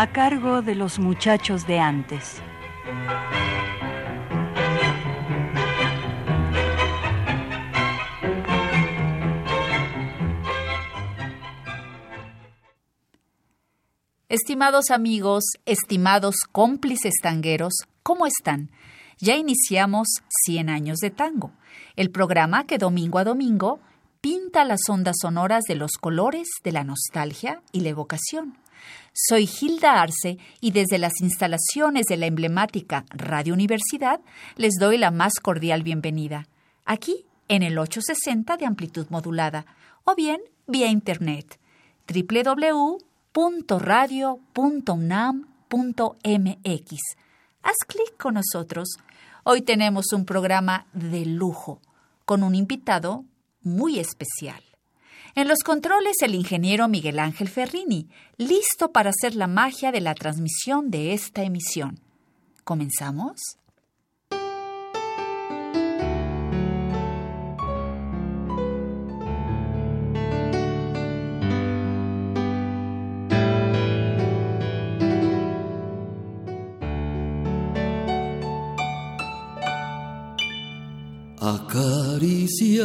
A cargo de los muchachos de antes. Estimados amigos, estimados cómplices tangueros, ¿cómo están? Ya iniciamos 100 años de tango, el programa que domingo a domingo pinta las ondas sonoras de los colores de la nostalgia y la evocación. Soy Hilda Arce y desde las instalaciones de la emblemática Radio Universidad les doy la más cordial bienvenida. Aquí en el 860 de amplitud modulada o bien vía internet www.radio.unam.mx. Haz clic con nosotros. Hoy tenemos un programa de lujo con un invitado muy especial. En los controles el ingeniero Miguel Ángel Ferrini, listo para hacer la magia de la transmisión de esta emisión. ¿Comenzamos? Acaricia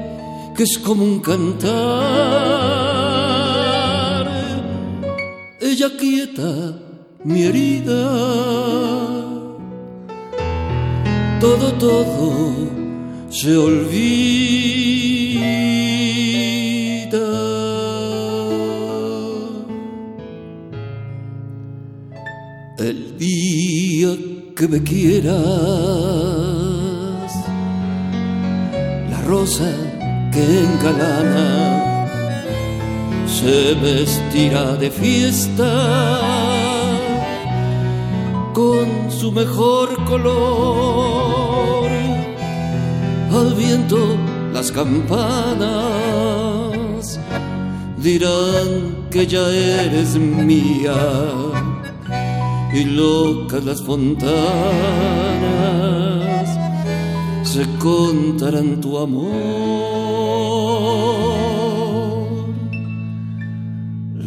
que es como un cantar. Ella quieta mi herida. Todo, todo se olvida. El día que me quieras, la rosa que engalana se vestirá de fiesta con su mejor color. Al viento las campanas dirán que ya eres mía y locas las fontanas se contarán tu amor.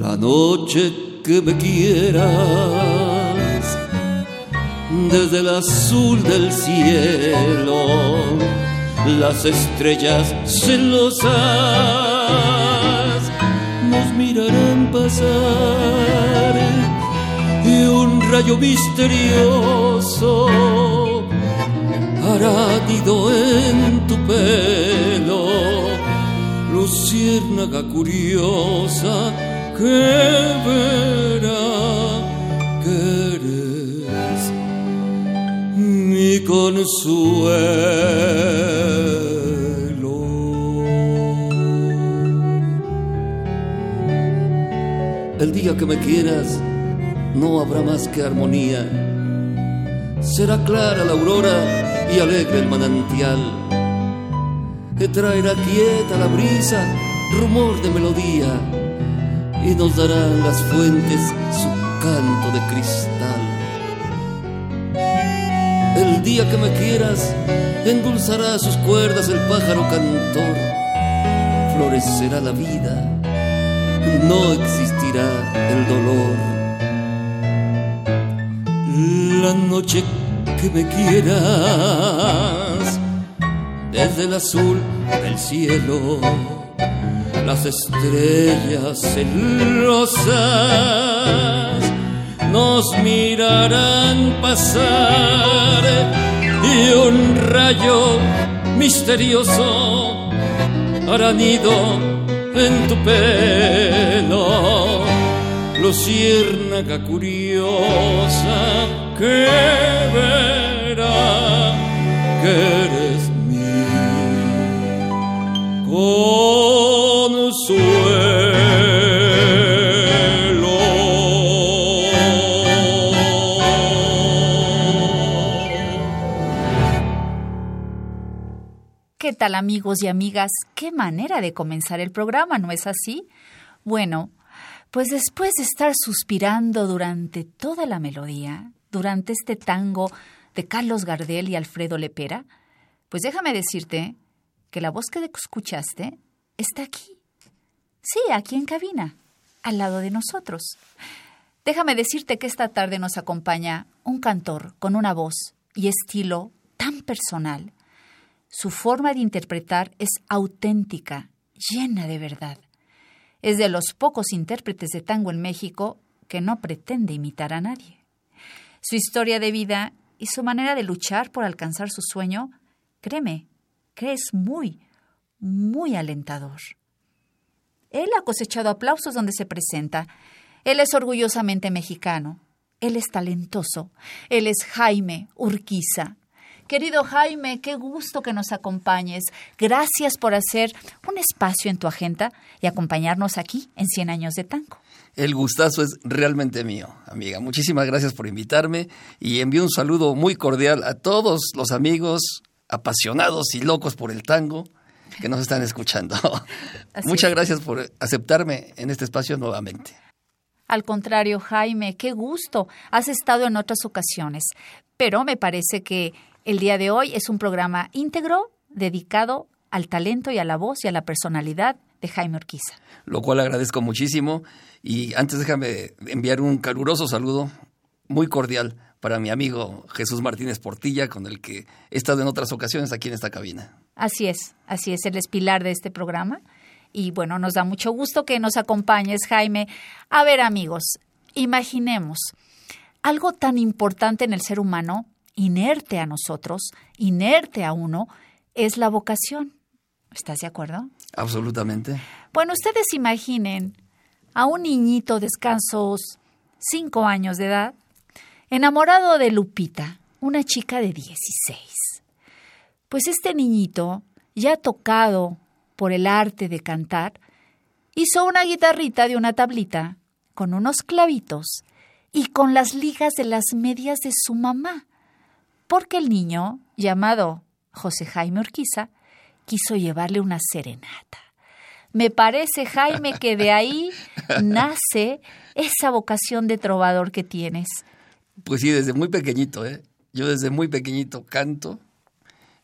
La noche que me quieras, desde el azul del cielo, las estrellas celosas nos mirarán pasar y un rayo misterioso hará nido en tu pelo, luciérnaga curiosa que verá que eres mi consuelo. El día que me quieras no habrá más que armonía. Será clara la aurora y alegre el manantial que traerá quieta la brisa, rumor de melodía y nos darán las fuentes su canto de cristal. El día que me quieras, endulzará sus cuerdas el pájaro cantor, florecerá la vida, no existirá el dolor. La noche que me quieras, desde el azul del cielo las estrellas celosas nos mirarán pasar y un rayo misterioso hará nido en tu pelo, luciérnaga curiosa que verá que eres ¿Qué tal amigos y amigas? Qué manera de comenzar el programa, ¿no es así? Bueno, pues después de estar suspirando durante toda la melodía, durante este tango de Carlos Gardel y Alfredo Lepera, pues déjame decirte que la voz que escuchaste está aquí. Sí, aquí en cabina, al lado de nosotros. Déjame decirte que esta tarde nos acompaña un cantor con una voz y estilo tan personal su forma de interpretar es auténtica, llena de verdad. Es de los pocos intérpretes de tango en México que no pretende imitar a nadie. Su historia de vida y su manera de luchar por alcanzar su sueño, créeme, que es muy, muy alentador. Él ha cosechado aplausos donde se presenta. Él es orgullosamente mexicano. Él es talentoso. Él es Jaime Urquiza, Querido Jaime, qué gusto que nos acompañes. Gracias por hacer un espacio en tu agenda y acompañarnos aquí en 100 años de tango. El gustazo es realmente mío, amiga. Muchísimas gracias por invitarme y envío un saludo muy cordial a todos los amigos apasionados y locos por el tango que nos están escuchando. Muchas gracias por aceptarme en este espacio nuevamente. Al contrario, Jaime, qué gusto. Has estado en otras ocasiones, pero me parece que el día de hoy es un programa íntegro dedicado al talento y a la voz y a la personalidad de Jaime Orquiza. Lo cual agradezco muchísimo y antes déjame enviar un caluroso saludo muy cordial para mi amigo Jesús Martínez Portilla, con el que he estado en otras ocasiones aquí en esta cabina. Así es, así es, él es pilar de este programa. Y bueno, nos da mucho gusto que nos acompañes, Jaime. A ver, amigos, imaginemos algo tan importante en el ser humano inerte a nosotros, inerte a uno, es la vocación. ¿Estás de acuerdo? Absolutamente. Bueno, ustedes imaginen a un niñito de escasos cinco años de edad, enamorado de Lupita, una chica de 16. Pues este niñito, ya tocado por el arte de cantar, hizo una guitarrita de una tablita con unos clavitos y con las ligas de las medias de su mamá porque el niño, llamado José Jaime Urquiza, quiso llevarle una serenata. Me parece, Jaime, que de ahí nace esa vocación de trovador que tienes. Pues sí, desde muy pequeñito, ¿eh? Yo desde muy pequeñito canto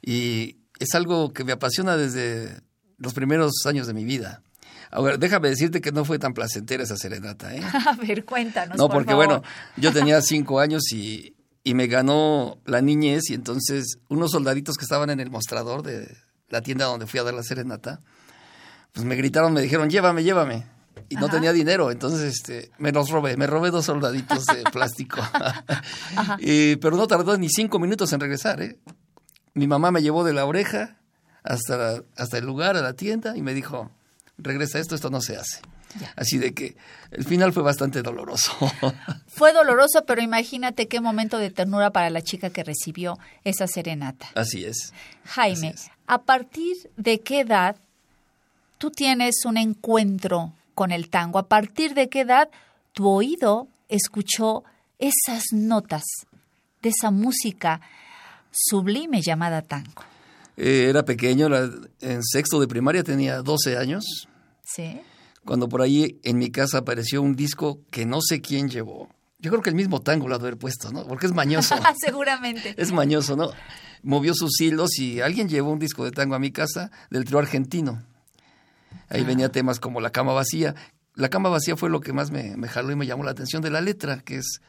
y es algo que me apasiona desde los primeros años de mi vida. Ahora, déjame decirte que no fue tan placentera esa serenata, ¿eh? A ver, cuéntanos. No, porque bueno, yo tenía cinco años y, y me ganó la niñez y entonces unos soldaditos que estaban en el mostrador de la tienda donde fui a dar la serenata, pues me gritaron, me dijeron, llévame, llévame. Y no tenía dinero, entonces este, me los robé, me robé dos soldaditos de plástico. y, pero no tardó ni cinco minutos en regresar. ¿eh? Mi mamá me llevó de la oreja hasta, hasta el lugar, a la tienda, y me dijo, regresa esto, esto no se hace. Así de que el final fue bastante doloroso. Fue doloroso, pero imagínate qué momento de ternura para la chica que recibió esa serenata. Así es. Jaime, ¿a partir de qué edad tú tienes un encuentro con el tango? ¿A partir de qué edad tu oído escuchó esas notas de esa música sublime llamada tango? Eh, era pequeño, en sexto de primaria tenía 12 años. Sí cuando por ahí en mi casa apareció un disco que no sé quién llevó. Yo creo que el mismo tango lo ha de haber puesto, ¿no? Porque es mañoso. Seguramente. Es mañoso, ¿no? Movió sus hilos y alguien llevó un disco de tango a mi casa del trío argentino. Ahí venía temas como La cama vacía. La cama vacía fue lo que más me, jaló y me llamó la atención de la letra, que es,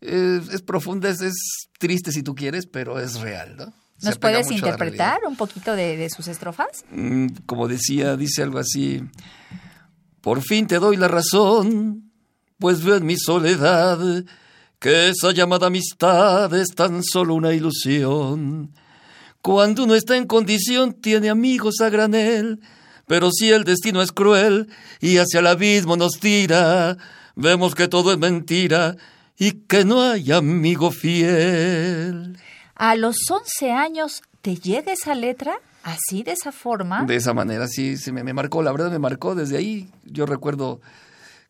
es, profunda, es, triste si tú quieres, pero es real, ¿no? ¿Nos puedes interpretar un poquito de, sus estrofas? Mm, como decía, dice algo así. Por fin te doy la razón, pues veo en mi soledad que esa llamada amistad es tan solo una ilusión. Cuando uno está en condición tiene amigos a granel, pero si el destino es cruel y hacia el abismo nos tira, vemos que todo es mentira y que no hay amigo fiel. A los 11 años, ¿te llega esa letra? Así, de esa forma. De esa manera, sí, se me, me marcó, la verdad me marcó desde ahí. Yo recuerdo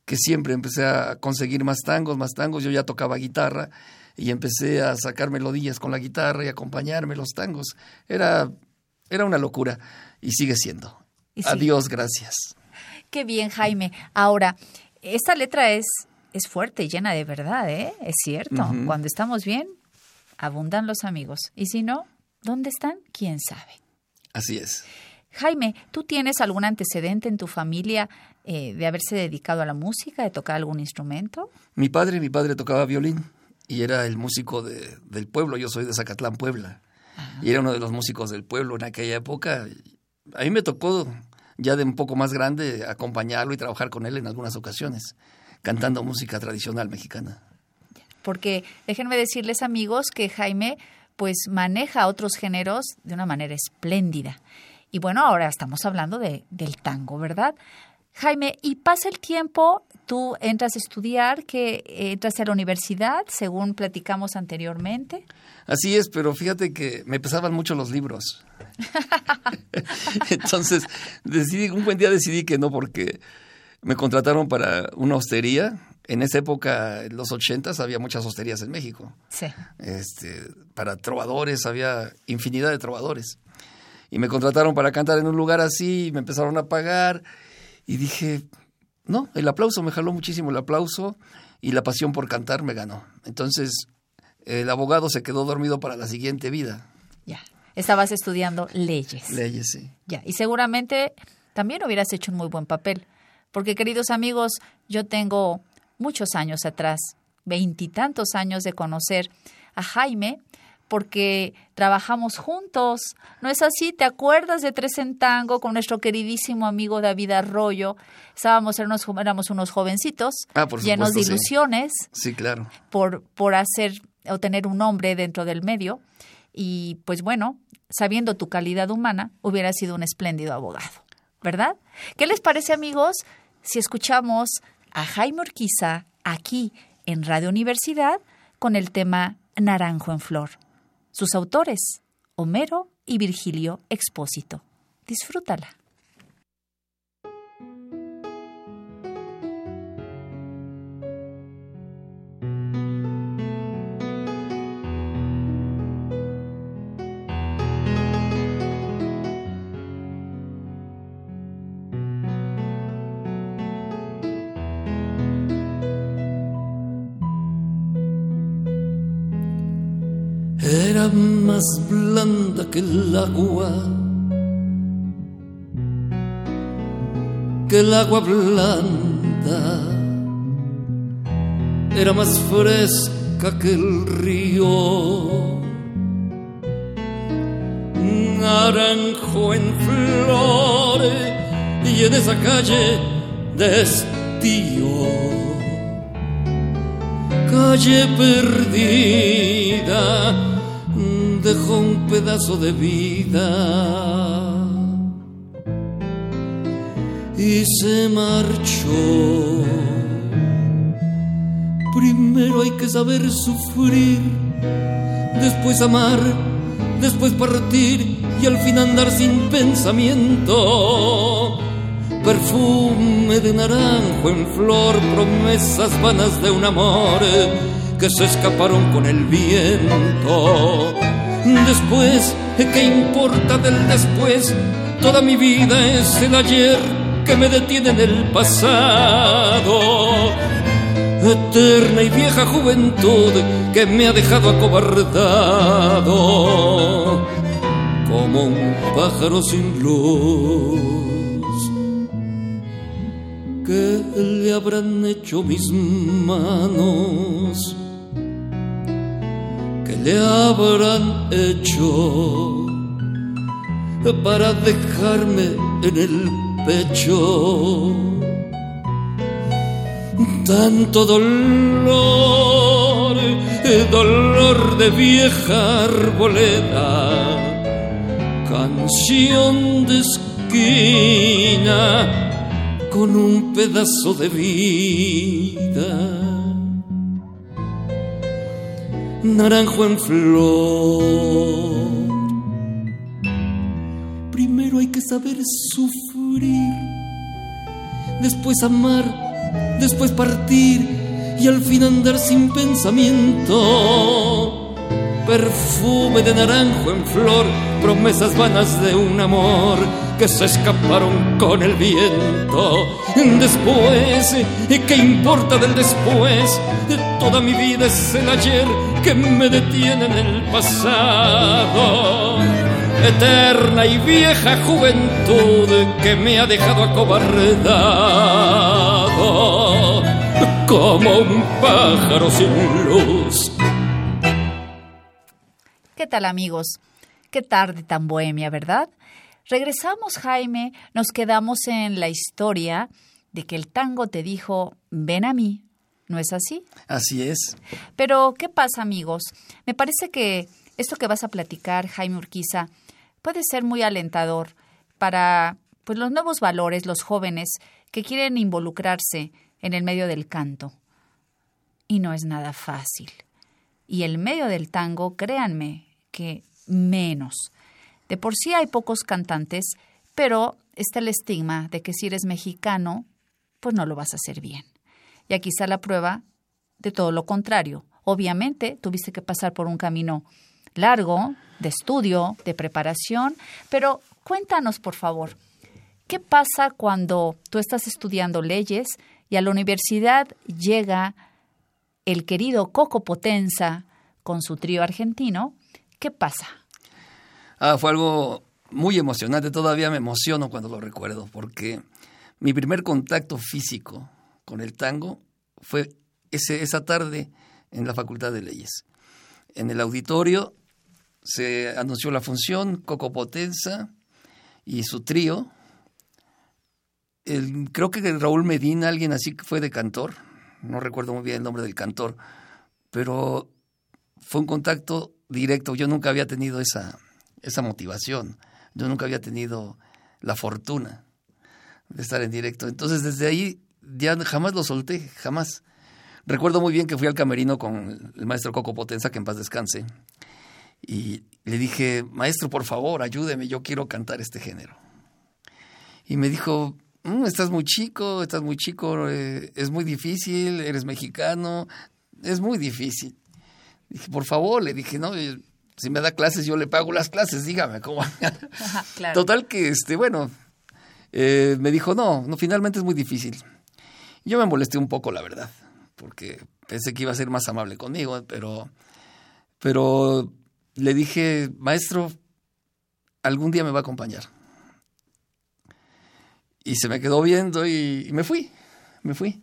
que siempre empecé a conseguir más tangos, más tangos. Yo ya tocaba guitarra y empecé a sacar melodías con la guitarra y acompañarme los tangos. Era, era una locura y sigue siendo. Adiós, gracias. Qué bien, Jaime. Ahora, esta letra es, es fuerte y llena de verdad, ¿eh? Es cierto. Cuando estamos bien, abundan los amigos. Y si no, ¿dónde están? ¿Quién sabe? Así es. Jaime, ¿tú tienes algún antecedente en tu familia eh, de haberse dedicado a la música, de tocar algún instrumento? Mi padre, mi padre tocaba violín y era el músico de, del pueblo. Yo soy de Zacatlán, Puebla. Y era uno de los músicos del pueblo en aquella época. A mí me tocó, ya de un poco más grande, acompañarlo y trabajar con él en algunas ocasiones, cantando música tradicional mexicana. Porque déjenme decirles, amigos, que Jaime pues maneja otros géneros de una manera espléndida. Y bueno, ahora estamos hablando de, del tango, ¿verdad? Jaime, y pasa el tiempo, tú entras a estudiar, que entras a la universidad, según platicamos anteriormente. Así es, pero fíjate que me pesaban mucho los libros. Entonces, decidí, un buen día decidí que no, porque me contrataron para una hostería. En esa época, en los ochentas, había muchas hosterías en México. Sí. Este, para trovadores, había infinidad de trovadores. Y me contrataron para cantar en un lugar así, y me empezaron a pagar y dije, no, el aplauso me jaló muchísimo el aplauso y la pasión por cantar me ganó. Entonces, el abogado se quedó dormido para la siguiente vida. Ya, estabas estudiando leyes. Leyes, sí. Ya, y seguramente también hubieras hecho un muy buen papel. Porque, queridos amigos, yo tengo muchos años atrás, veintitantos años de conocer a Jaime porque trabajamos juntos. ¿No es así? ¿Te acuerdas de Tres en Tango con nuestro queridísimo amigo David Arroyo? Estábamos, éramos, éramos unos jovencitos ah, llenos de ilusiones. Sí. claro. Por, por hacer o tener un nombre dentro del medio. Y pues bueno, sabiendo tu calidad humana, hubiera sido un espléndido abogado, ¿verdad? ¿Qué les parece, amigos, si escuchamos a Jaime Urquiza aquí en Radio Universidad con el tema Naranjo en Flor? Sus autores, Homero y Virgilio Expósito. Disfrútala. Más blanda que el agua, que el agua blanda, era más fresca que el río. Naranjo en flores y en esa calle de estío, calle perdida dejó un pedazo de vida y se marchó. Primero hay que saber sufrir, después amar, después partir y al fin andar sin pensamiento. Perfume de naranjo en flor, promesas vanas de un amor que se escaparon con el viento Después, ¿qué importa del después? Toda mi vida es el ayer que me detiene en el pasado. Eterna y vieja juventud que me ha dejado acobardado como un pájaro sin luz. ¿Qué le habrán hecho mis manos? Le habrán hecho para dejarme en el pecho tanto dolor? amor, dolor de vieja arboleda, canción de esquina con un pedazo de vida. Naranjo en flor. Primero hay que saber sufrir, después amar, después partir y al fin andar sin pensamiento perfume de naranjo en flor, promesas vanas de un amor que se escaparon con el viento. Después, ¿qué importa del después? Toda mi vida es el ayer que me detiene en el pasado. Eterna y vieja juventud que me ha dejado acobardado como un pájaro sin luz ¿Qué tal amigos? Qué tarde tan bohemia, ¿verdad? Regresamos, Jaime, nos quedamos en la historia de que el tango te dijo, ven a mí. ¿No es así? Así es. Pero, ¿qué pasa, amigos? Me parece que esto que vas a platicar, Jaime Urquiza, puede ser muy alentador para pues, los nuevos valores, los jóvenes que quieren involucrarse en el medio del canto. Y no es nada fácil. Y el medio del tango, créanme, que menos. De por sí hay pocos cantantes, pero está el estigma de que si eres mexicano, pues no lo vas a hacer bien. Y aquí está la prueba de todo lo contrario. Obviamente tuviste que pasar por un camino largo, de estudio, de preparación, pero cuéntanos, por favor, ¿qué pasa cuando tú estás estudiando leyes y a la universidad llega el querido Coco Potenza con su trío argentino ¿Qué pasa? Ah, fue algo muy emocionante. Todavía me emociono cuando lo recuerdo, porque mi primer contacto físico con el tango fue ese, esa tarde en la Facultad de Leyes. En el auditorio se anunció la función, Coco Potenza y su trío. creo que Raúl Medina, alguien así que fue de cantor, no recuerdo muy bien el nombre del cantor, pero fue un contacto directo. Yo nunca había tenido esa, esa motivación. Yo nunca había tenido la fortuna de estar en directo. Entonces, desde ahí ya jamás lo solté, jamás. Recuerdo muy bien que fui al camerino con el maestro Coco Potenza, que en paz descanse, y le dije, maestro, por favor, ayúdeme, yo quiero cantar este género. Y me dijo, mm, estás muy chico, estás muy chico, eh, es muy difícil, eres mexicano, es muy difícil. Dije, por favor, le dije, no, eh, si me da clases, yo le pago las clases, dígame cómo. Total que, este, bueno, eh, me dijo, no, no, finalmente es muy difícil. Yo me molesté un poco, la verdad, porque pensé que iba a ser más amable conmigo, pero, pero le dije, maestro, algún día me va a acompañar. Y se me quedó viendo y me fui, me fui.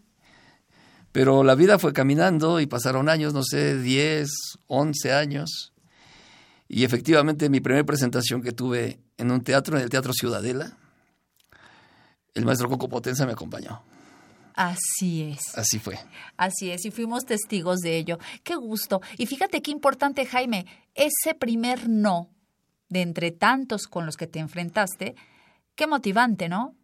Pero la vida fue caminando y pasaron años, no sé, 10, 11 años. Y efectivamente mi primera presentación que tuve en un teatro, en el Teatro Ciudadela, el maestro Coco Potenza me acompañó. Así es. Así fue. Así es, y fuimos testigos de ello. Qué gusto. Y fíjate qué importante, Jaime, ese primer no de entre tantos con los que te enfrentaste, qué motivante, ¿no?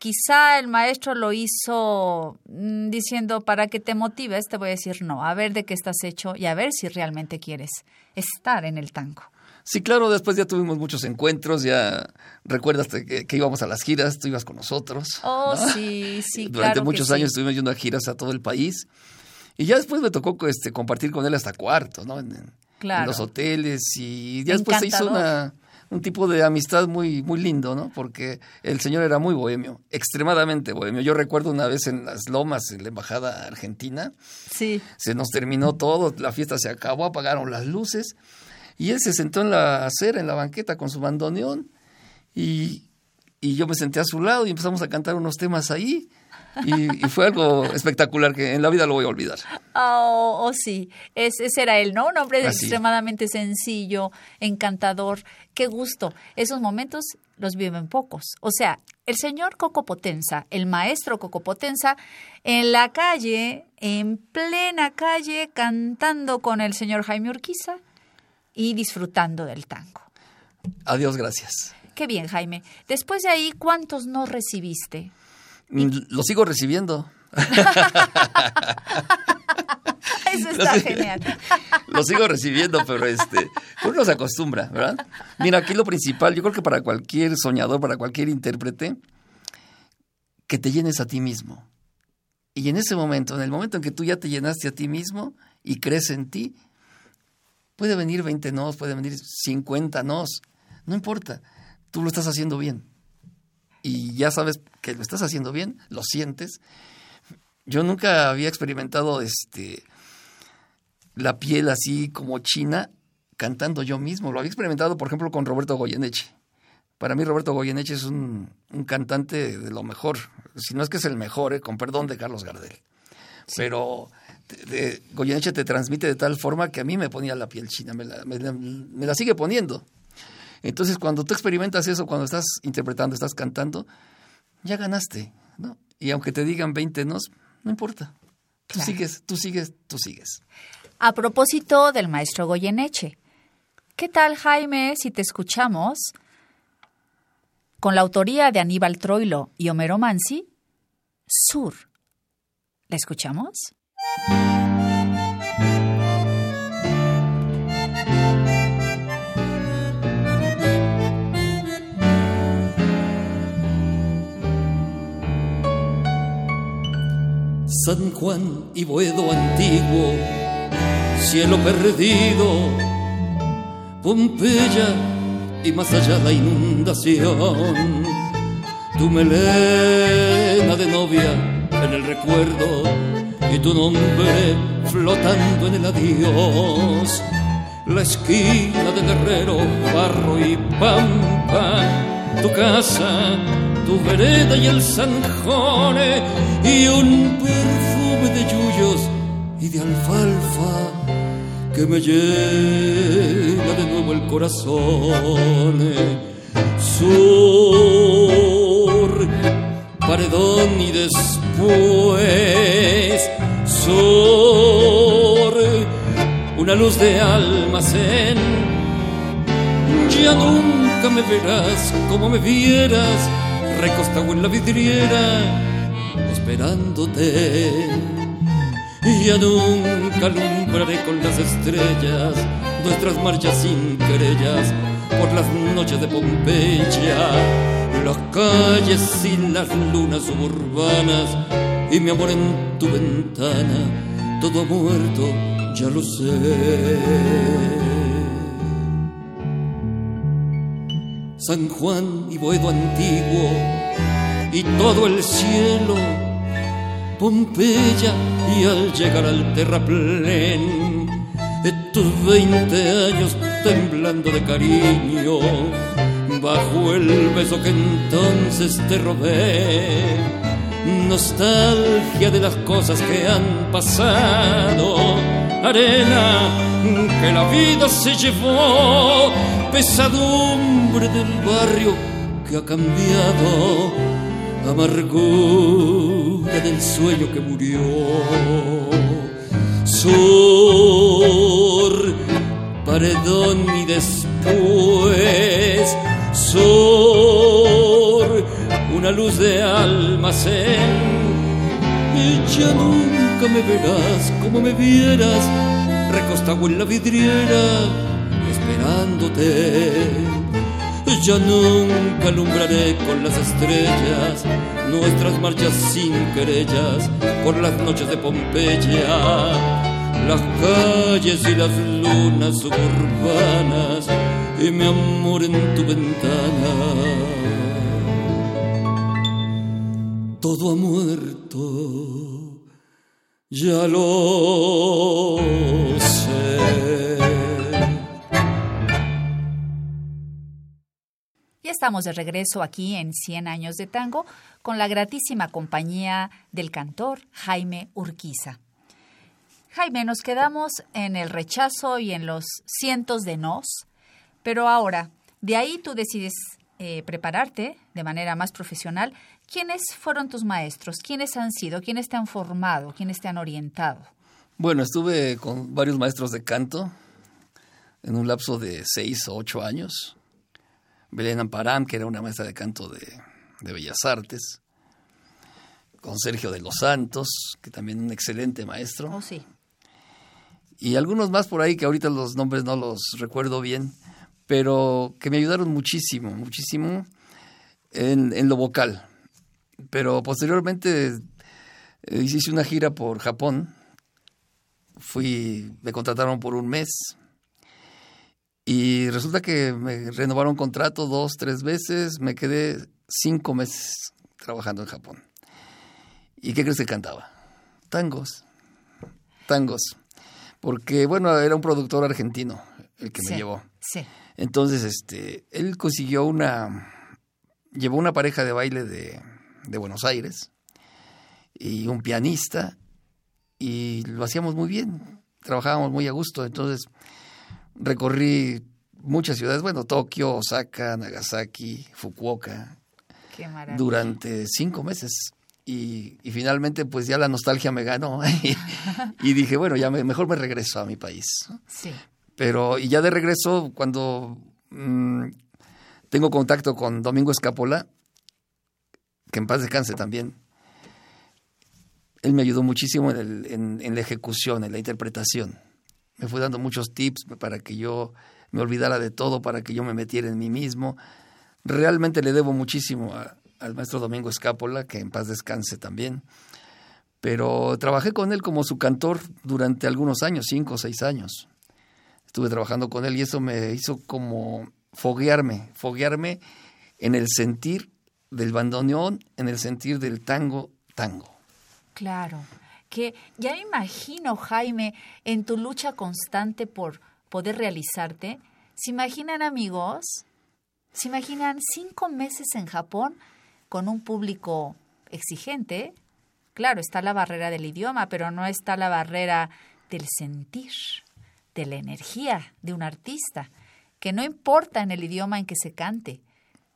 Quizá el maestro lo hizo mm, diciendo, para que te motives, te voy a decir no, a ver de qué estás hecho y a ver si realmente quieres estar en el tango. Sí, claro, después ya tuvimos muchos encuentros, ya recuerdas que, íbamos a las giras, tú ibas con nosotros. Oh, sí, sí, Durante muchos años estuvimos yendo a giras a todo el país. Y ya después me tocó este, compartir con él hasta cuartos, ¿no? En, en los hoteles y ya después se hizo una un tipo de amistad muy, muy lindo, ¿no? Porque el señor era muy bohemio, extremadamente bohemio. Yo recuerdo una vez en las lomas, en la embajada argentina, sí. se nos terminó todo, la fiesta se acabó, apagaron las luces y él se sentó en la acera, en la banqueta con su bandoneón y, y yo me senté a su lado y empezamos a cantar unos temas ahí Y, fue algo espectacular que en la vida lo voy a olvidar. Oh, oh sí, ese era él, ¿no? Un hombre extremadamente sencillo, encantador. Qué gusto. Esos momentos los viven pocos. O sea, el señor Coco Potenza, el maestro Coco Potenza, en la calle, en plena calle, cantando con el señor Jaime Urquiza y disfrutando del tango. Adiós, gracias. Qué bien, Jaime. Después de ahí, ¿cuántos no recibiste? Lo sigo recibiendo. Eso está genial. Lo sigo recibiendo, pero este, uno se acostumbra, ¿verdad? Mira, aquí lo principal, yo creo que para cualquier soñador, para cualquier intérprete, que te llenes a ti mismo. Y en ese momento, en el momento en que tú ya te llenaste a ti mismo y crees en ti, puede venir 20 nos, puede venir 50 nos, no importa, tú lo estás haciendo bien. Y ya sabes que lo estás haciendo bien, lo sientes. Yo nunca había experimentado este la piel así como china cantando yo mismo. Lo había experimentado, por ejemplo, con Roberto Goyeneche. Para mí Roberto Goyeneche es un, cantante de lo mejor, si no es que es el mejor, eh, con perdón de Carlos Gardel. Pero de, Goyeneche te transmite de tal forma que a mí me ponía la piel china, me la, me la sigue poniendo. Entonces, cuando tú experimentas eso, cuando estás interpretando, estás cantando, ya ganaste, ¿no? Y aunque te digan 20 nos, no importa. Tú sigues, tú sigues, tú sigues. A propósito del maestro Goyeneche, ¿qué tal, Jaime, si te escuchamos con la autoría de Aníbal Troilo y Homero Mansi, Sur? ¿La escuchamos? San Juan y Boedo antiguo, cielo perdido, Pompeya y más allá la inundación. Tu melena de novia en el recuerdo y tu nombre flotando en el adiós. La esquina del herrero, barro y pampa, tu casa tu vereda y el zanjone y un perfume de yuyos y de alfalfa que me llena de nuevo el corazón. Sur, paredón y después sur, una luz de almacén. Ya nunca me verás como me vieras recostado en la vidriera, esperándote. Y ya nunca alumbraré con las estrellas nuestras marchas sin querellas por las noches de Pompeya, las calles sin las lunas suburbanas y mi amor en tu ventana, todo muerto, ya lo sé. San Juan y Boedo antiguo y todo el cielo, Pompeya y al llegar al terraplén, tus veinte años temblando de cariño, bajo el beso que entonces te robé, nostalgia de las cosas que han pasado, arena que la vida se llevó pesadumbre del barrio que ha cambiado, amargura del sueño que murió. Sur, paredón y después, sur, una luz de almacén. Y ya nunca me verás como me vieras, recostado en la vidriera esperándote. Ya nunca alumbraré con las estrellas nuestras marchas sin querellas por las noches de Pompeya, las calles y las lunas suburbanas y mi amor en tu ventana. Todo ha muerto, ya lo sé. Estamos de regreso aquí en 100 años de tango con la gratísima compañía del cantor Jaime Urquiza. Jaime, nos quedamos en el rechazo y en los cientos de nos, pero ahora, de ahí tú decides eh, prepararte de manera más profesional. ¿Quiénes fueron tus maestros? ¿Quiénes han sido? ¿Quiénes te han formado? ¿Quiénes te han orientado? Bueno, estuve con varios maestros de canto en un lapso de seis o ocho años. Belén Amparán, que era una maestra de canto de, Bellas Artes, con Sergio de los Santos, que también un excelente maestro. Oh, sí. Y algunos más por ahí que ahorita los nombres no los recuerdo bien, pero que me ayudaron muchísimo, muchísimo en, en lo vocal. Pero posteriormente eh, hice una gira por Japón, fui, me contrataron por un mes y resulta que me renovaron contrato dos, tres veces, me quedé cinco meses trabajando en Japón. ¿Y qué crees que cantaba? Tangos, tangos. Porque, bueno, era un productor argentino el que me llevó. Sí. Entonces, este, él consiguió una, llevó una pareja de baile de, de Buenos Aires y un pianista y lo hacíamos muy bien, trabajábamos muy a gusto. Entonces, recorrí muchas ciudades, bueno, Tokio, Osaka, Nagasaki, Fukuoka, durante cinco meses. Y, finalmente, pues ya la nostalgia me ganó y, dije, bueno, ya mejor me regreso a mi país. Sí. Pero, y ya de regreso, cuando mm, tengo contacto con Domingo Escapola, que en paz descanse también, él me ayudó muchísimo en la ejecución, en la interpretación me fue dando muchos tips para que yo me olvidara de todo, para que yo me metiera en mí mismo. Realmente le debo muchísimo al maestro Domingo Escápola, que en paz descanse también. Pero trabajé con él como su cantor durante algunos años, cinco o seis años. Estuve trabajando con él y eso me hizo como foguearme, foguearme en el sentir del bandoneón, en el sentir del tango, tango. Claro que ya me imagino, Jaime, en tu lucha constante por poder realizarte. ¿Se imaginan, amigos? ¿Se imaginan cinco meses en Japón con un público exigente? Claro, está la barrera del idioma, pero no está la barrera del sentir, de la energía de un artista, que no importa en el idioma en que se cante,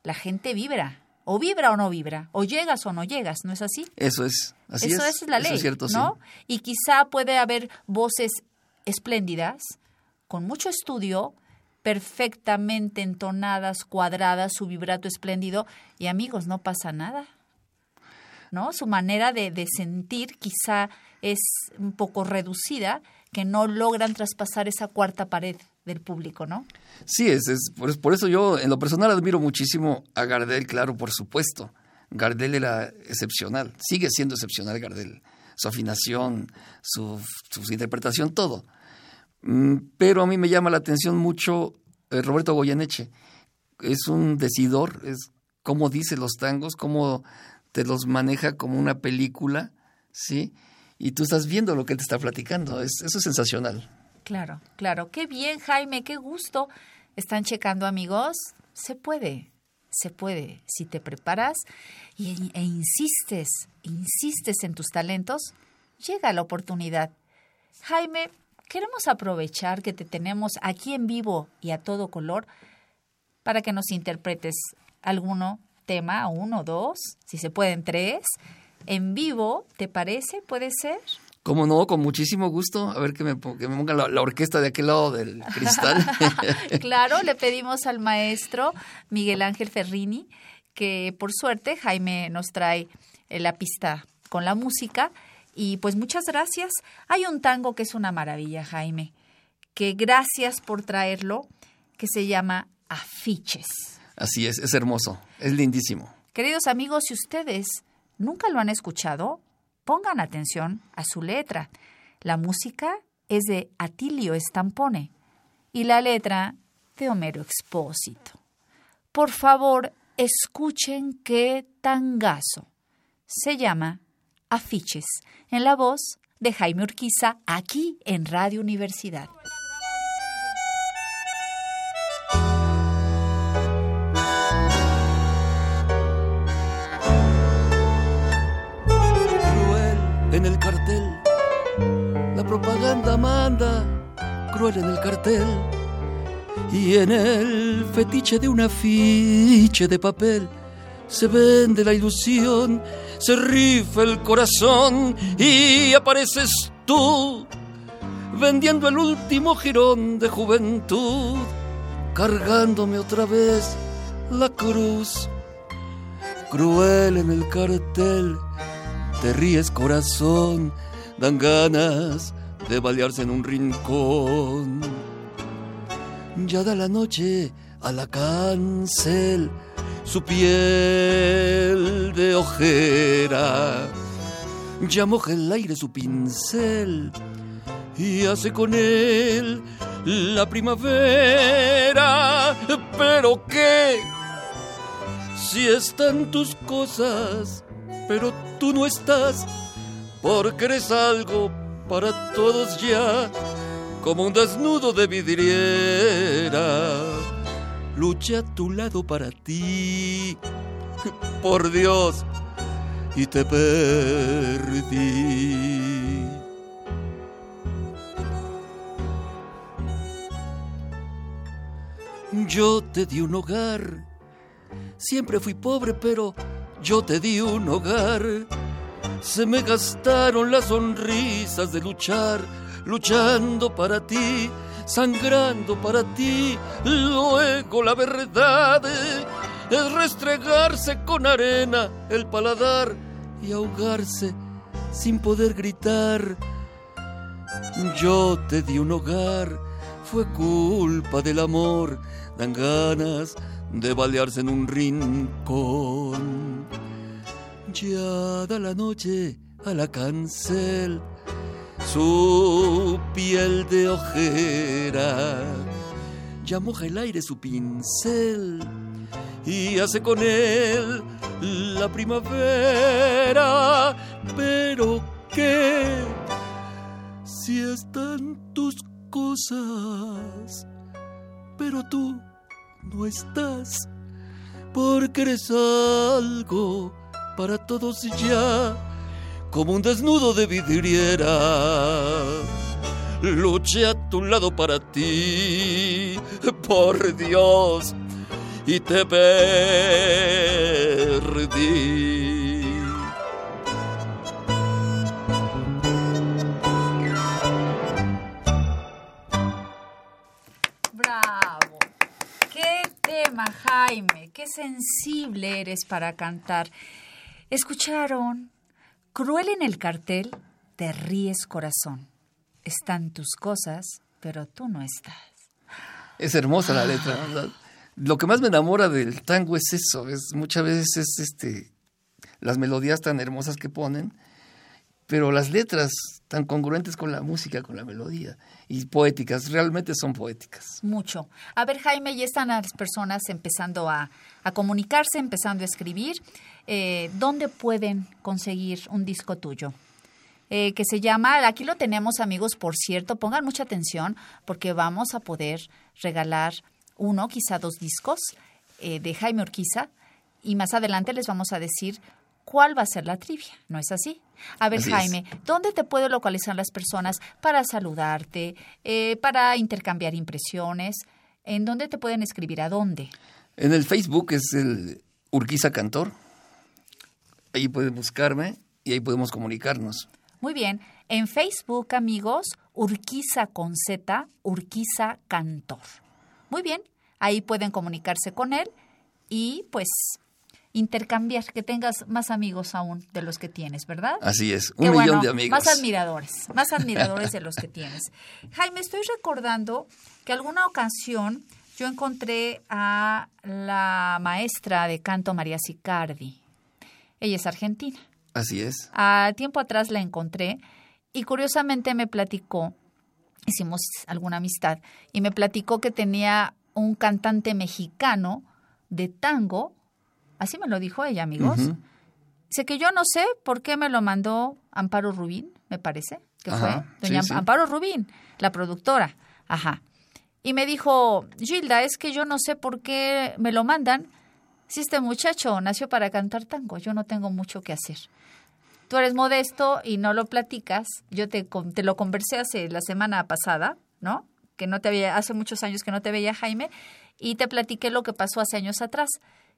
la gente vibra, o vibra o no vibra, o llegas o no llegas, ¿no es así? Eso es, así Eso es. es la ley, ¿no? Y quizá puede haber voces espléndidas, con mucho estudio, perfectamente entonadas, cuadradas, su vibrato espléndido, y amigos, no pasa nada. ¿No? Su manera de, de sentir quizá es un poco reducida, que no logran traspasar esa cuarta pared del público, ¿no? Sí, es, es por, eso yo en lo personal admiro muchísimo a Gardel, claro, por supuesto. Gardel era excepcional, sigue siendo excepcional Gardel. Su afinación, su, interpretación, todo. Mm, pero a mí me llama la atención mucho eh, Roberto Goyeneche. Es un decidor, es cómo dice los tangos, cómo te los maneja como una película, ¿sí? Y tú estás viendo lo que él te está platicando. eso es sensacional. Claro, claro. Qué bien, Jaime, qué gusto. ¿Están checando, amigos? Se puede, se puede. Si te preparas e insistes, insistes en tus talentos, llega la oportunidad. Jaime, queremos aprovechar que te tenemos aquí en vivo y a todo color para que nos interpretes alguno tema, uno, dos, si se pueden tres, en vivo, ¿te parece? ¿Puede ser? ¿Cómo no? Con muchísimo gusto. A ver que me, que me ponga la, orquesta de aquel lado del cristal. claro, le pedimos al maestro Miguel Ángel Ferrini que por suerte Jaime nos trae eh, la pista con la música. Y pues muchas gracias. Hay un tango que es una maravilla, Jaime, que gracias por traerlo, que se llama Afiches. Así es, es hermoso, es lindísimo. Queridos amigos, si ustedes nunca lo han escuchado, Pongan atención a su letra. La música es de Atilio Estampone y la letra de Homero Expósito. Por favor, escuchen qué tangazo. Se llama Afiches, en la voz de Jaime Urquiza, aquí en Radio Universidad. Cruel en el cartel. Y en el fetiche de un afiche de papel se vende la ilusión, se rifa el corazón y apareces tú vendiendo el último jirón de juventud, cargándome otra vez la cruz. Cruel en el cartel, te ríes corazón, dan ganas de balearse en un rincón. Ya da la noche a la cancel su piel de ojera. Ya moja el aire su pincel y hace con él la primavera. Pero qué, si están tus cosas, pero tú no estás, porque eres algo para todos ya, como un desnudo de vidriera. Luché a tu lado para ti, por Dios, y te perdí. Yo te di un hogar. Siempre fui pobre, pero yo te di un hogar. Se me gastaron las sonrisas de luchar, luchando para ti, sangrando para ti. Luego la verdad es restregarse con arena el paladar y ahogarse sin poder gritar. Yo te di un hogar, fue culpa del amor dan ganas de balearse en un rincón. La noche a la cancel su piel de ojera. Ya moja el aire su pincel y hace con él la primavera. Pero qué si están tus cosas pero tú no estás, porque eres algo para todos ya, como un desnudo de vidriera. Luché a tu lado para ti, por Dios, y te perdí. Jaime, qué sensible eres para cantar. ¿Escucharon? Cruel en el cartel, te ríes corazón. Están tus cosas, pero tú no estás. Es hermosa la letra. Lo que más me enamora del tango es eso, es muchas veces es este las melodías tan hermosas que ponen, pero las letras tan congruentes con la música, con la melodía y poéticas, realmente son poéticas. Mucho. A ver, Jaime, ya están las personas empezando a, comunicarse, empezando a escribir. Eh, ¿Dónde pueden conseguir un disco tuyo? Eh, que se llama, aquí lo tenemos amigos, por cierto, pongan mucha atención porque vamos a poder regalar uno, quizá dos discos eh, de Jaime Orquiza y más adelante les vamos a decir cuál va a ser la trivia, ¿no es así? A ver, Jaime, ¿dónde te puede localizar las personas para saludarte, eh, para intercambiar impresiones? ¿En dónde te pueden escribir? ¿A dónde? En el Facebook es el Urquiza Cantor. Ahí pueden buscarme y ahí podemos comunicarnos. Muy bien. En Facebook, amigos, Urquiza con Z, Urquiza Cantor. Muy bien. Ahí pueden comunicarse con él y pues intercambiar, que tengas más amigos aún de los que tienes, ¿verdad? Así es, un millón de amigos. Más admiradores, más admiradores de los que tienes. Jaime, estoy recordando que alguna ocasión yo encontré a la maestra de canto María Sicardi. Ella es argentina. Así es. A tiempo atrás la encontré y curiosamente me platicó, hicimos alguna amistad, y me platicó que tenía un cantante mexicano de tango Así me lo dijo ella, amigos. Sé que yo no sé por qué me lo mandó Amparo Rubín, me parece, que fue doña Amparo Rubín, la productora. Ajá. Y me dijo, Gilda, es que yo no sé por qué me lo mandan si este muchacho nació para cantar tango, yo no tengo mucho que hacer. tú eres modesto y no lo platicas. Yo te, te lo conversé hace la semana pasada, ¿no? Que no te había, hace muchos años que no te veía, Jaime, y te platiqué lo que pasó hace años atrás.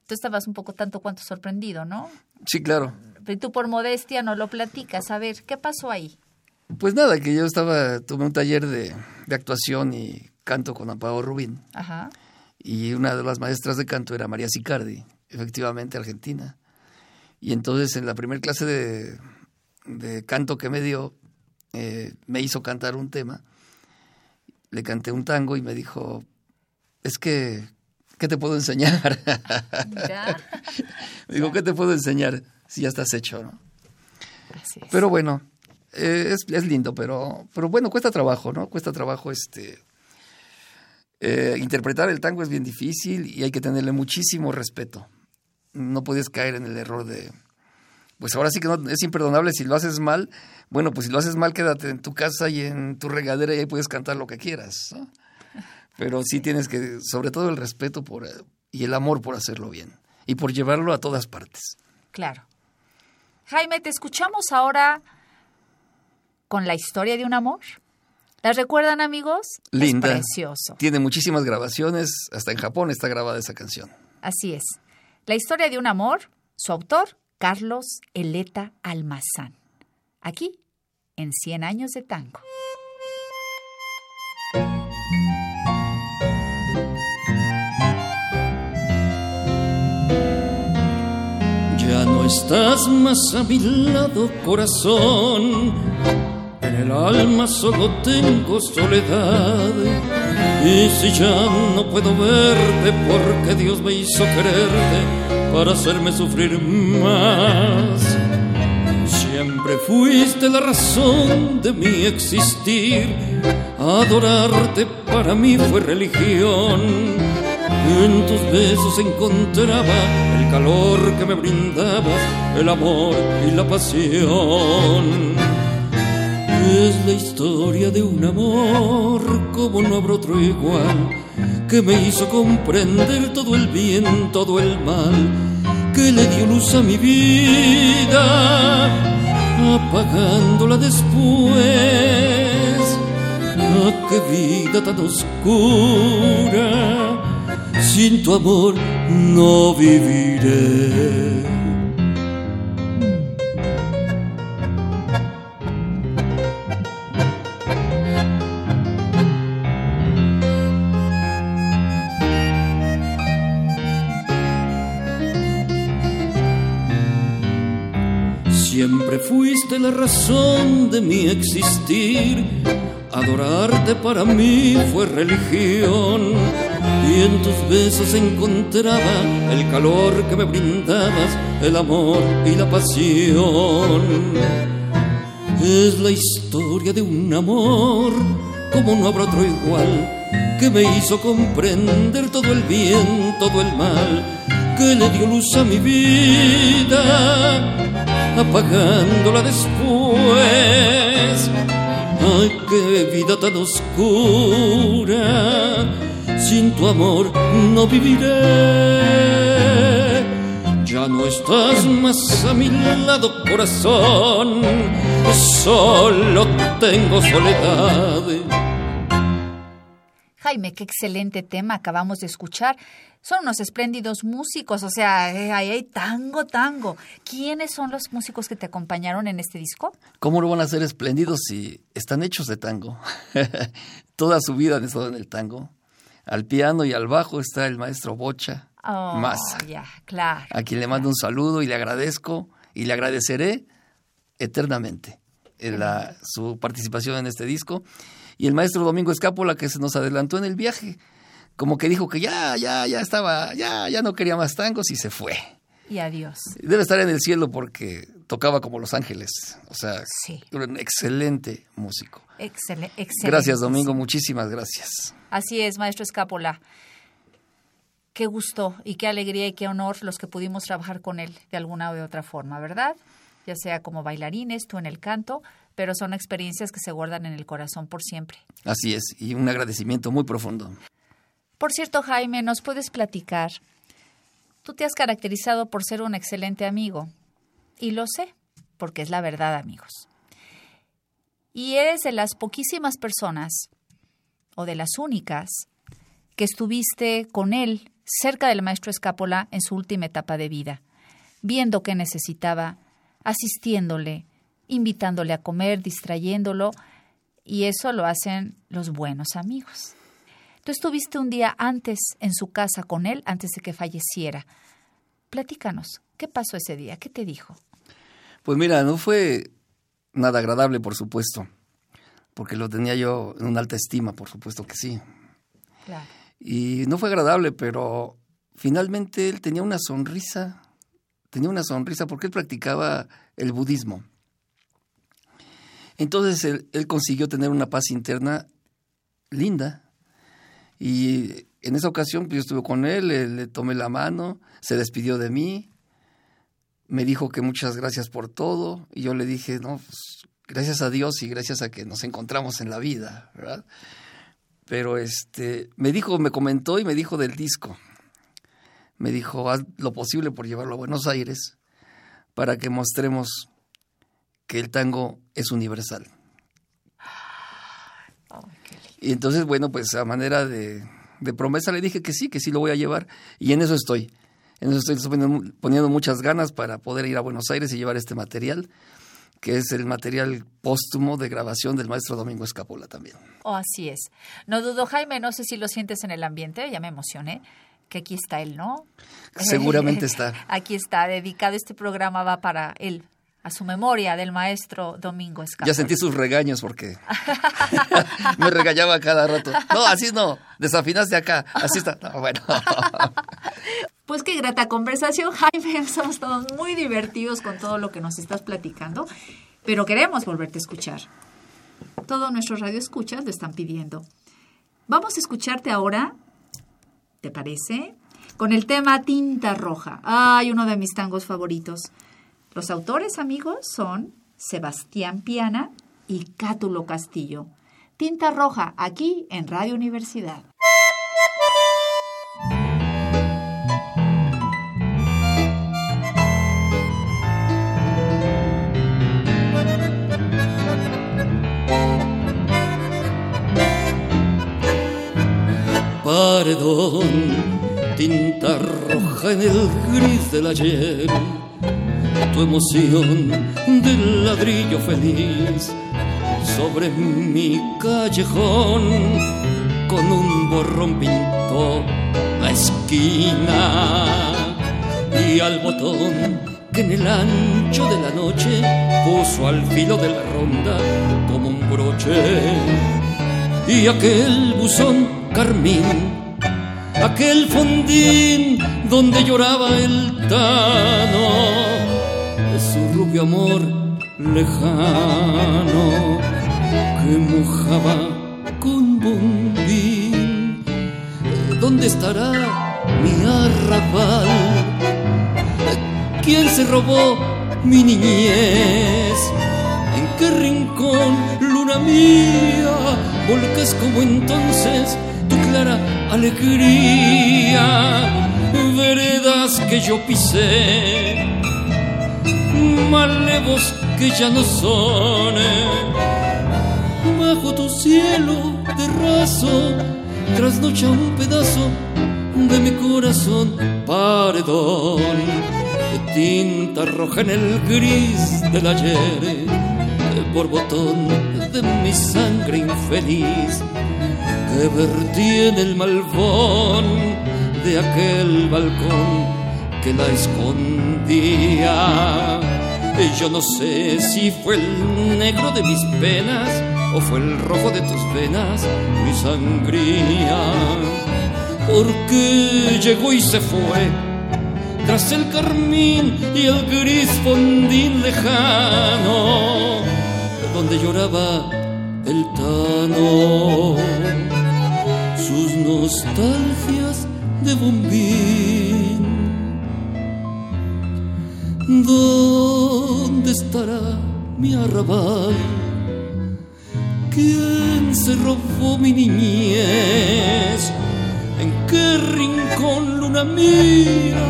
Tú estabas un poco tanto cuanto sorprendido, ¿no? Sí, claro. Pero tú por modestia no lo platicas. A ver, ¿qué pasó ahí? Pues nada, que yo estaba, tuve un taller de, de actuación y canto con Amparo Rubín. Ajá. Y una de las maestras de canto era María Sicardi, efectivamente argentina. Y entonces en la primera clase de, de, canto que me dio, eh, me hizo cantar un tema. Le canté un tango y me dijo, es que, ¿qué te puedo enseñar? Me dijo, ¿qué te puedo enseñar si ya estás hecho? ¿no? Así es. Pero bueno, eh, es, es, lindo, pero, pero bueno, cuesta trabajo, ¿no? Cuesta trabajo este... Eh, interpretar el tango es bien difícil y hay que tenerle muchísimo respeto. No puedes caer en el error de... Pues ahora sí que no, es imperdonable si lo haces mal. Bueno, pues si lo haces mal, quédate en tu casa y en tu regadera y ahí puedes cantar lo que quieras. ¿no? Pero sí tienes que, sobre todo el respeto por, y el amor por hacerlo bien y por llevarlo a todas partes. Claro. Jaime, te escuchamos ahora con la historia de un amor. ¿La recuerdan, amigos? Linda. Es precioso. Tiene muchísimas grabaciones, hasta en Japón está grabada esa canción. Así es. La historia de un amor, su autor, Carlos Eleta Almazán. Aquí, en 100 años de tango. Ya no estás más a mi lado, corazón. El alma solo tengo soledad. Y si ya no puedo verte, porque Dios me hizo quererte para hacerme sufrir más. Siempre fuiste la razón de mi existir. Adorarte para mí fue religión. En tus besos encontraba el calor que me brindabas, el amor y la pasión. Es la historia de un amor como no habrá otro igual, que me hizo comprender todo el bien, todo el mal, que le dio luz a mi vida, apagándola después. ¡Ah, qué vida tan oscura! Sin tu amor no viviré. Fuiste la razón de mi existir. Adorarte para mí fue religión. Y en tus besos encontraba el calor que me brindabas, el amor y la pasión. Es la historia de un amor como no habrá otro igual, que me hizo comprender todo el bien, todo el mal, que le dio luz a mi vida, apagándola después. Ay, qué vida tan oscura, sin tu amor no viviré. Ya no estás más a mi lado, corazón, solo tengo soledad. Jaime, qué excelente tema acabamos de escuchar. Son unos espléndidos músicos, o sea, eh, ahí hay tango, tango. ¿Quiénes son los músicos que te acompañaron en este disco? ¿Cómo no van a ser espléndidos si están hechos de tango? Toda su vida han estado en el tango. Al piano y al bajo está el maestro Bocha Oh, claro. a quien le mando un saludo y le agradezco y le agradeceré eternamente en la, su participación en este disco. Y el maestro Domingo Escápola que se nos adelantó en el viaje, como que dijo que ya, ya, ya estaba, ya, ya no quería más tangos y se fue. Y adiós. Debe estar en el cielo porque tocaba como Los Ángeles. O sea, Sí. un excelente músico. Excele- excelente. Gracias, Domingo. Muchísimas gracias. Así es, maestro Escápola. Qué gusto y qué alegría y qué honor los que pudimos trabajar con él de alguna o de otra forma, ¿verdad? Ya sea como bailarines, tú en el canto, pero son experiencias que se guardan en el corazón por siempre. Así es. Y un agradecimiento muy profundo. Por cierto, Jaime, ¿nos puedes platicar? Tú te has caracterizado por ser un excelente amigo. Y lo sé. porque es la verdad, amigos. Y eres de las poquísimas personas, o de las únicas, que estuviste con él cerca del maestro Escápola en su última etapa de vida, viendo qué necesitaba, asistiéndole, invitándole a comer, distrayéndolo, y eso lo hacen los buenos amigos. Tú estuviste un día antes en su casa con él, antes de que falleciera. Platícanos, ¿qué pasó ese día? ¿Qué te dijo? Pues mira, no fue nada agradable, por supuesto, porque lo tenía yo en una alta estima, por supuesto que sí. Claro. Y no fue agradable, pero finalmente él tenía una sonrisa, tenía una sonrisa porque él practicaba el budismo. Entonces él, consiguió tener una paz interna linda. Y en esa ocasión pues, yo estuve con él, le, tomé la mano, se despidió de mí, me dijo que muchas gracias por todo, y yo le dije, no, pues, gracias a Dios y gracias a que nos encontramos en la vida, ¿verdad? Pero este, me dijo, me comentó y me dijo del disco. Me dijo, haz lo posible por llevarlo a Buenos Aires para que mostremos que el tango es universal. y entonces, bueno, pues a manera de, promesa le dije que sí, que sí lo voy a llevar. Y en eso estoy. En eso estoy poniendo, poniendo muchas ganas para poder ir a Buenos Aires y llevar este material, que es el material póstumo de grabación del maestro Domingo Escapola también. Oh, así es. No dudo, Jaime, no sé si lo sientes en el ambiente, ya me emocioné que aquí está él, ¿no? Seguramente está. aquí está, dedicado este programa va para él, a su memoria del maestro Domingo Escapol. Ya sentí sus regaños porque me regañaba cada rato. No, así no, desafinaste acá, así está. bueno. Pues qué grata conversación, Jaime. Somos todos muy divertidos con todo lo que nos estás platicando, pero queremos volverte a escuchar. Todos nuestros radioescuchas lo están pidiendo. Vamos a escucharte ahora, ¿te parece? Con el tema Tinta Roja. Ay, uno de mis tangos favoritos. Los autores amigos son Sebastián Piana y Cátulo Castillo. Tinta Roja, aquí en Radio Universidad. Paredón, tinta roja en el gris del ayer tu emoción del ladrillo feliz sobre mi callejón con un borrón pintó la esquina y al botón que en el ancho de la noche puso al filo de la ronda como un broche. Y aquel buzón carmín aquel fondín donde lloraba el tano su rubio amor lejano que mojaba con bombín. ¿Dónde estará mi arrabal? ¿Quién se robó mi niñez? ¿En qué rincón, luna mía, volcas como entonces tu clara alegría? Veredas que yo pisé malevos que ya no son. Bajo tu cielo de raso, trasnocha un pedazo de mi corazón, paredón, tinta roja en el gris del ayer, por botón de mi sangre infeliz, que vertí en el malvón de aquel balcón que la escondía. Yo no sé si fue el negro de mis penas o fue el rojo de tus venas, mi sangría. Porque llegó y se fue tras el carmín y el gris fondín lejano, donde lloraba el tano, sus nostalgias de bombín. ¿Dónde estará mi arrabal? ¿Quién se robó mi niñez? ¿En qué rincón luna mía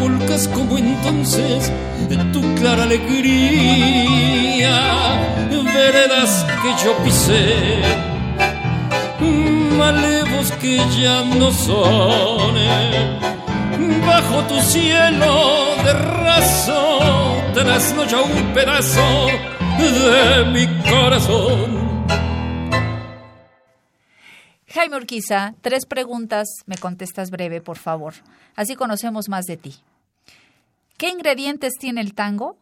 volcas como entonces tu clara alegría, veredas que yo pisé, malevos que ya no son, bajo tu cielo de raso, trasnocha un pedazo de mi corazón. Jaime Urquiza, tres preguntas, me contestas breve, por favor. Así conocemos más de ti. ¿Qué ingredientes tiene el tango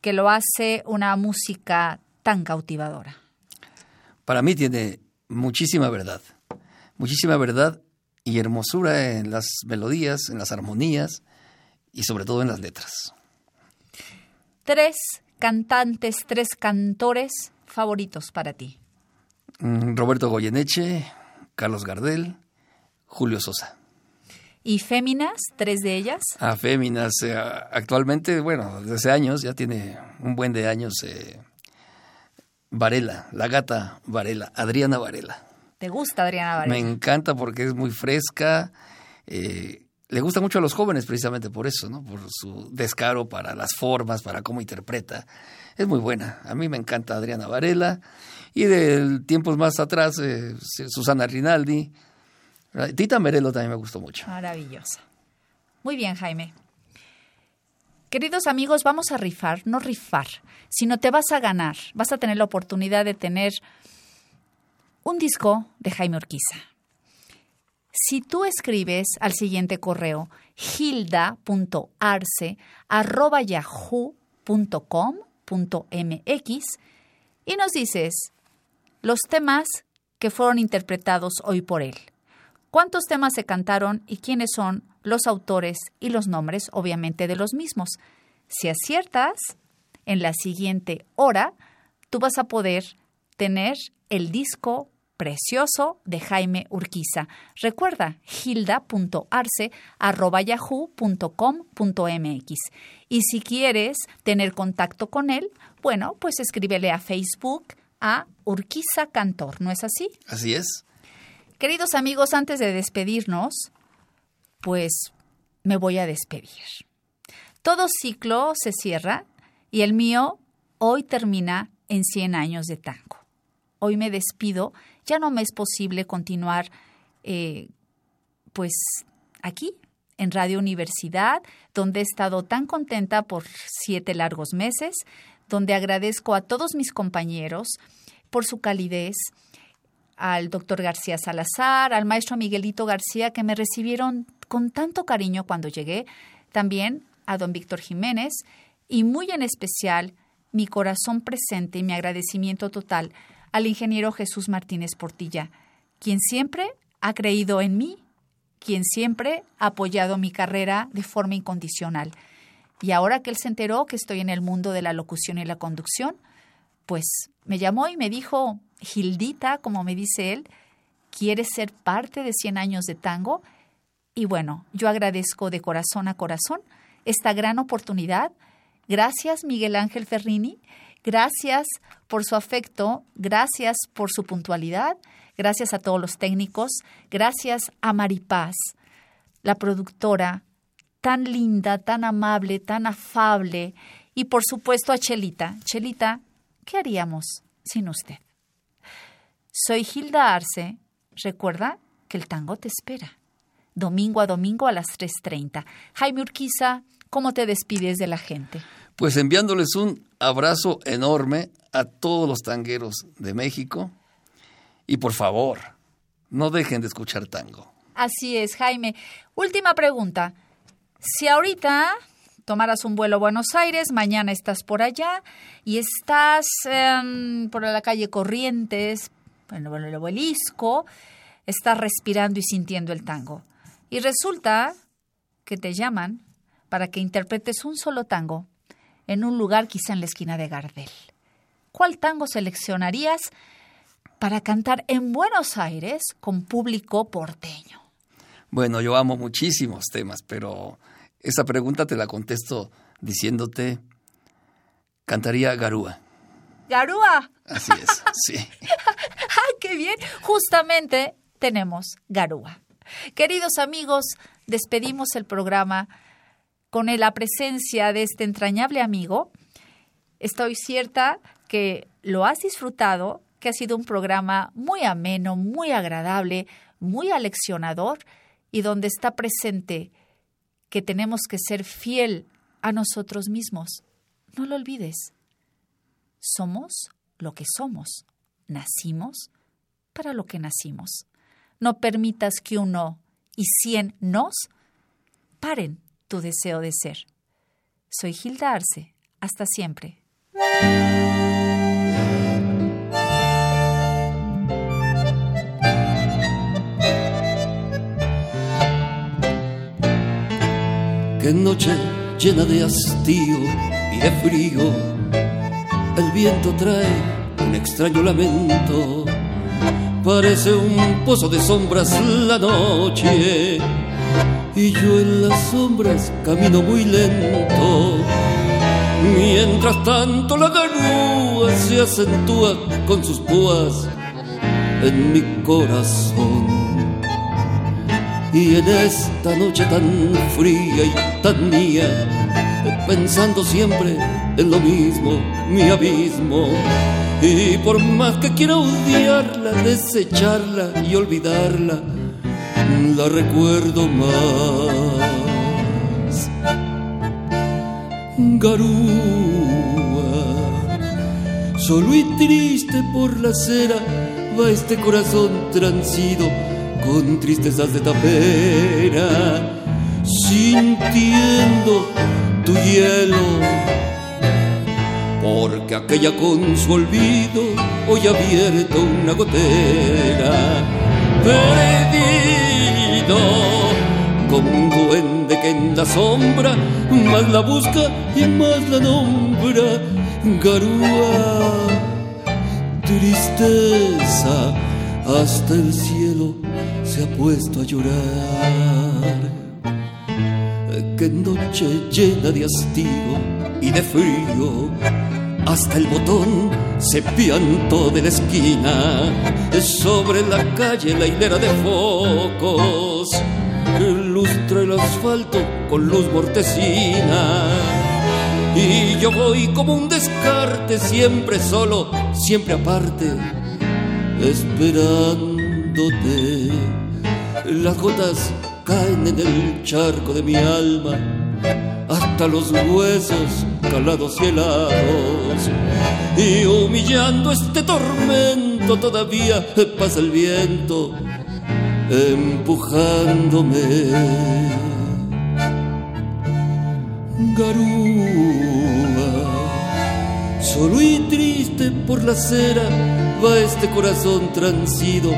que lo hace una música tan cautivadora? Para mí tiene muchísima verdad, muchísima verdad y hermosura en las melodías, en las armonías y sobre todo en las letras. Tres cantantes, tres cantores favoritos para ti. Mm, Roberto Goyeneche, Carlos Gardel, Julio Sosa. ¿Y féminas, tres de ellas? A féminas, eh, actualmente, bueno, desde hace años, ya tiene un buen de años, eh, Varela, la gata Varela, Adriana Varela. ¿Te gusta Adriana Varela? Me encanta porque es muy fresca, eh, le gusta mucho a los jóvenes precisamente por eso, ¿no? Por su descaro para las formas, para cómo interpreta. Es muy buena. A mí me encanta Adriana Varela. Y de tiempos más atrás, eh, Susana Rinaldi. Tita Merelo también me gustó mucho. Maravillosa. Muy bien, Jaime. Queridos amigos, vamos a rifar, no rifar, sino te vas a ganar. Vas a tener la oportunidad de tener un disco de Jaime Urquiza. Si tú escribes al siguiente correo hilda.arce.yahoo.com.mx y nos dices los temas que fueron interpretados hoy por él. ¿Cuántos temas se cantaron y quiénes son los autores y los nombres, obviamente, de los mismos? Si aciertas, en la siguiente hora, tú vas a poder tener el disco precioso de Jaime Urquiza. Recuerda, hilda.arce.yahoo.com.mx. Y si quieres tener contacto con él, bueno, pues escríbele a Facebook, a Urquiza Cantor, ¿no es así? Así es. Queridos amigos, antes de despedirnos, pues me voy a despedir. Todo ciclo se cierra y el mío hoy termina en 100 años de tango. Hoy me despido, ya no me es posible continuar eh, pues aquí en Radio Universidad, donde he estado tan contenta por siete largos meses, donde agradezco a todos mis compañeros por su calidez, al doctor García Salazar, al maestro Miguelito García, que me recibieron con tanto cariño cuando llegué, también a don Víctor Jiménez y muy en especial mi corazón presente y mi agradecimiento total al ingeniero Jesús Martínez Portilla, quien siempre ha creído en mí, quien siempre ha apoyado mi carrera de forma incondicional. Y ahora que él se enteró que estoy en el mundo de la locución y la conducción, pues me llamó y me dijo, Gildita, como me dice él, ¿quieres ser parte de 100 años de tango? Y bueno, yo agradezco de corazón a corazón esta gran oportunidad. Gracias, Miguel Ángel Ferrini. Gracias por su afecto, gracias por su puntualidad, gracias a todos los técnicos, gracias a Maripaz, la productora tan linda, tan amable, tan afable, y por supuesto a Chelita. Chelita, ¿qué haríamos sin usted? Soy Hilda Arce. Recuerda que el tango te espera. Domingo a domingo a las 3.30. Jaime Urquiza, ¿cómo te despides de la gente? Pues enviándoles un abrazo enorme a todos los tangueros de México y por favor, no dejen de escuchar tango. Así es, Jaime. Última pregunta. Si ahorita tomaras un vuelo a Buenos Aires, mañana estás por allá y estás eh, por la calle Corrientes, en el obelisco, estás respirando y sintiendo el tango. Y resulta que te llaman para que interpretes un solo tango en un lugar quizá en la esquina de Gardel. ¿Cuál tango seleccionarías para cantar en Buenos Aires con público porteño? Bueno, yo amo muchísimos temas, pero esa pregunta te la contesto diciéndote, cantaría Garúa. ¿Garúa? Así es, sí. ¡Ay, qué bien! Justamente tenemos Garúa. Queridos amigos, despedimos el programa con la presencia de este entrañable amigo, estoy cierta que lo has disfrutado, que ha sido un programa muy ameno, muy agradable, muy aleccionador y donde está presente que tenemos que ser fiel a nosotros mismos. No lo olvides. Somos lo que somos. Nacimos para lo que nacimos. No permitas que uno y cien nos paren tu deseo de ser. Soy Gilda Arce. Hasta siempre. Qué noche llena de hastío y de frío. El viento trae un extraño lamento. Parece un pozo de sombras la noche. Y yo en las sombras camino muy lento. Mientras tanto la garúa se acentúa con sus púas en mi corazón. Y en esta noche tan fría y tan mía, pensando siempre en lo mismo, mi abismo. Y por más que quiera odiarla, desecharla y olvidarla, la recuerdo más. Garúa, solo y triste por la acera va este corazón transido con tristezas de tapera, sintiendo tu hielo. Porque aquella con su olvido hoy abierto una gotera, perdido como un duende que en la sombra más la busca y más la nombra. Garúa, tristeza, hasta el cielo se ha puesto a llorar. Qué noche llena de hastío y de frío. Hasta el botón se piantó de la esquina. Sobre la calle la hilera de focos lustra el asfalto con luz mortecina. Y yo voy como un descarte, siempre solo, siempre aparte, esperándote. Las gotas caen en el charco de mi alma, hasta los huesos calados y helados. Y humillando este tormento todavía pasa el viento empujándome. Garúa, solo y triste por la acera va este corazón transido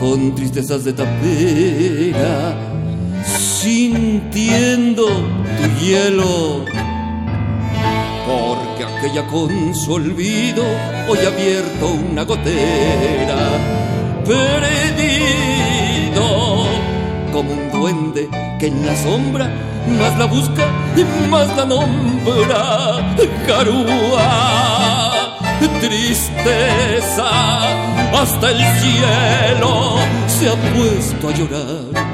con tristezas de tapera, sintiendo tu hielo. Porque aquella con su olvido hoy ha abierto una gotera, perdido como un duende que en la sombra más la busca y más la nombra. Carúa tristeza, hasta el cielo se ha puesto a llorar.